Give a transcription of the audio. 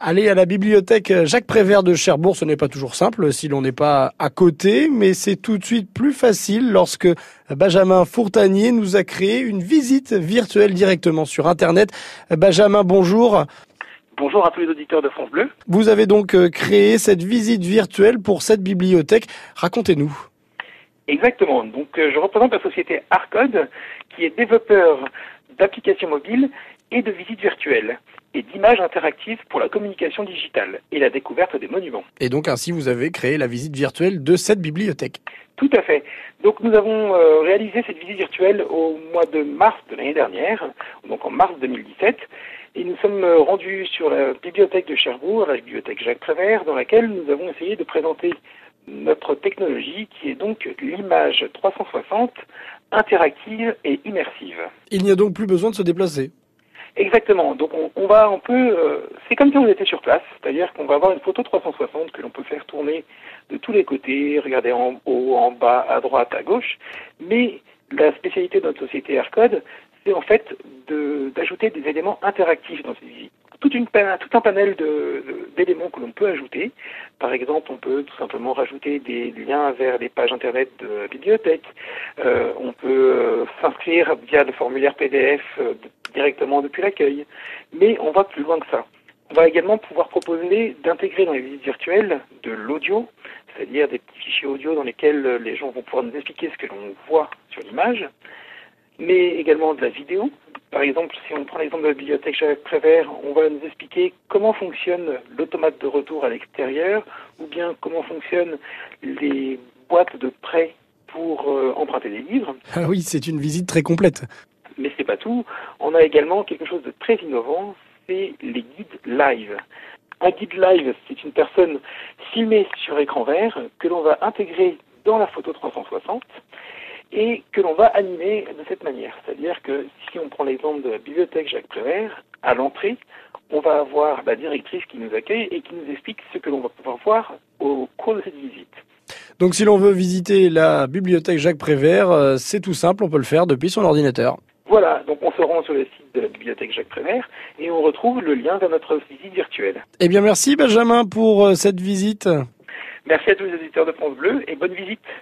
Aller à la bibliothèque Jacques Prévert de Cherbourg, ce n'est pas toujours simple si l'on n'est pas à côté, mais c'est tout de suite plus facile lorsque Benjamin Fourtanier nous a créé une visite virtuelle directement sur Internet. Benjamin, bonjour. Bonjour à tous les auditeurs de France Bleu. Vous avez donc euh, créé cette visite virtuelle pour cette bibliothèque. Racontez-nous. Exactement. Donc, euh, je représente la société Arcode, qui est développeur d'applications mobiles et de visites virtuelles et d'images interactives pour la communication digitale et la découverte des monuments. Et donc ainsi, vous avez créé la visite virtuelle de cette bibliothèque. Tout à fait. Donc nous avons euh, réalisé cette visite virtuelle au mois de mars de l'année dernière, donc en mars 2017, et nous sommes rendus sur la bibliothèque de Cherbourg, la bibliothèque Jacques Prévert, dans laquelle nous avons essayé de présenter notre technologie qui est donc l'image 360 interactive et immersive. Il n'y a donc plus besoin de se déplacer. Exactement. Donc on, va un peu, euh, c'est comme si on était sur place, c'est-à-dire qu'on va avoir une photo 360 que l'on peut faire tourner de tous les côtés, regarder en haut, en bas, à droite, à gauche. Mais la spécialité de notre société AirCode, c'est en fait d'ajouter des éléments interactifs dans ces visites. Tout un panel d'éléments que l'on peut ajouter. Par exemple, on peut tout simplement rajouter des liens vers les pages internet de la bibliothèque. Euh, on peut euh, s'inscrire via le formulaire PDF euh, directement depuis l'accueil. Mais on va plus loin que ça. On va également pouvoir proposer d'intégrer dans les visites virtuelles de l'audio, c'est-à-dire des petits fichiers audio dans lesquels les gens vont pouvoir nous expliquer ce que l'on voit sur l'image, mais également de la vidéo. Par exemple, si on prend l'exemple de la bibliothèque Jacques Prévert, on va nous expliquer comment fonctionne l'automate de retour à l'extérieur, ou bien comment fonctionnent les boîtes de prêt pour euh, emprunter des livres. Ah oui, c'est une visite très complète. Mais c'est pas tout. On a également quelque chose de très innovant, c'est les guides live. Un guide live, c'est une personne filmée sur écran vert que l'on va intégrer dans la photo 360 et que l'on va animer de cette manière. C'est-à-dire que si on prend l'exemple de la bibliothèque Jacques Prévert, à l'entrée, on va avoir la directrice qui nous accueille et qui nous explique ce que l'on va pouvoir voir au cours de cette visite. Donc si l'on veut visiter la bibliothèque Jacques Prévert, euh, c'est tout simple, on peut le faire depuis son ordinateur. Voilà, donc on se rend sur le site de la bibliothèque Jacques Prévert et on retrouve le lien vers notre visite virtuelle. Eh bien merci Benjamin pour euh, cette visite. Merci à tous les auditeurs de France Bleu et bonne visite.